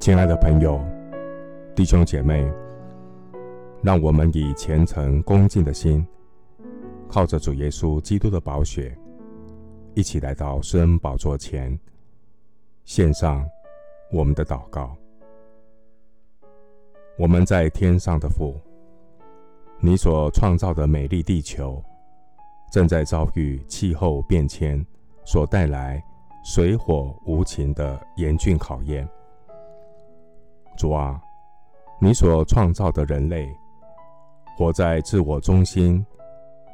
亲爱的朋友、弟兄姐妹，让我们以虔诚恭敬的心，靠着主耶稣基督的宝血，一起来到施恩宝座前，献上我们的祷告。我们在天上的父，你所创造的美丽地球，正在遭遇气候变迁所带来水火无情的严峻考验。主啊，你所创造的人类，活在自我中心、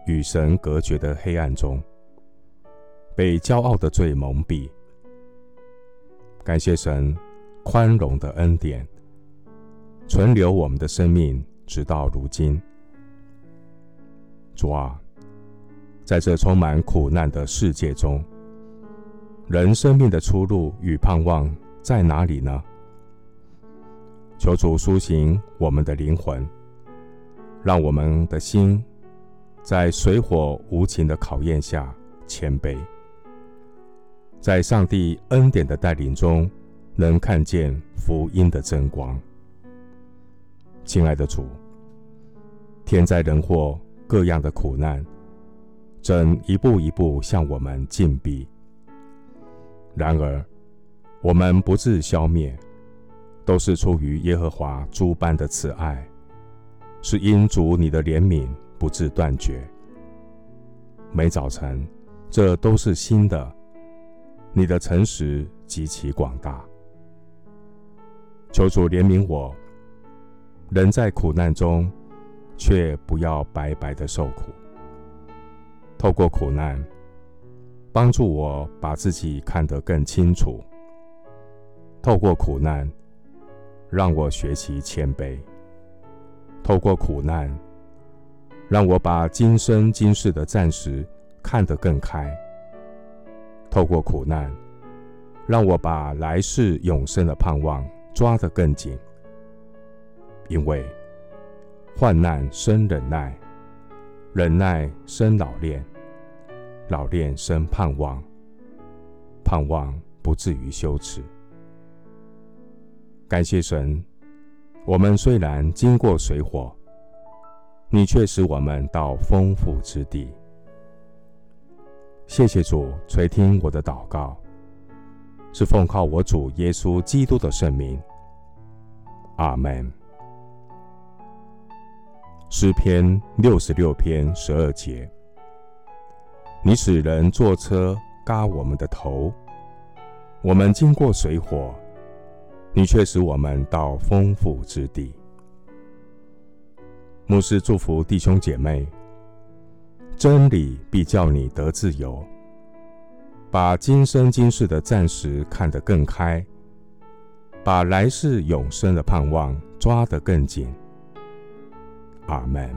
与神隔绝的黑暗中，被骄傲的罪蒙蔽。感谢神宽容的恩典，存留我们的生命，直到如今。主啊，在这充满苦难的世界中，人生命的出路与盼望在哪里呢？求主苏醒我们的灵魂，让我们的心在水火无情的考验下谦卑，在上帝恩典的带领中，能看见福音的真光。亲爱的主，天灾人祸各样的苦难，正一步一步向我们进逼。然而，我们不自消灭。都是出于耶和华诸般的慈爱，是因主你的怜悯不致断绝。每早晨，这都是新的。你的诚实极其广大。求主怜悯我，人在苦难中，却不要白白的受苦。透过苦难，帮助我把自己看得更清楚。透过苦难。让我学习谦卑，透过苦难，让我把今生今世的暂时看得更开；透过苦难，让我把来世永生的盼望抓得更紧。因为患难生忍耐，忍耐生老练，老练生盼望，盼望不至于羞耻。感谢神，我们虽然经过水火，你却使我们到丰富之地。谢谢主垂听我的祷告，是奉靠我主耶稣基督的圣名。阿门。诗篇六十六篇十二节：你使人坐车轧我们的头，我们经过水火。你却使我们到丰富之地。牧师祝福弟兄姐妹，真理必叫你得自由，把今生今世的暂时看得更开，把来世永生的盼望抓得更紧。阿门。